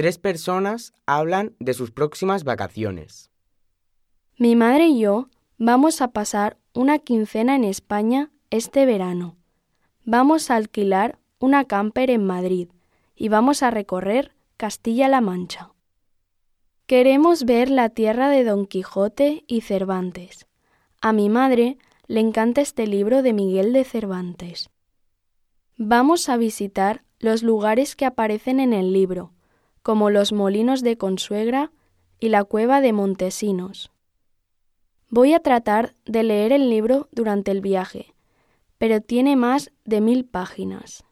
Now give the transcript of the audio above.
Tres personas hablan de sus próximas vacaciones. Mi madre y yo vamos a pasar una quincena en España este verano. Vamos a alquilar una camper en Madrid y vamos a recorrer Castilla-La Mancha. Queremos ver la tierra de Don Quijote y Cervantes. A mi madre le encanta este libro de Miguel de Cervantes. Vamos a visitar los lugares que aparecen en el libro, como los molinos de Consuegra y la cueva de Montesinos. Voy a tratar de leer el libro durante el viaje, pero tiene más de mil páginas.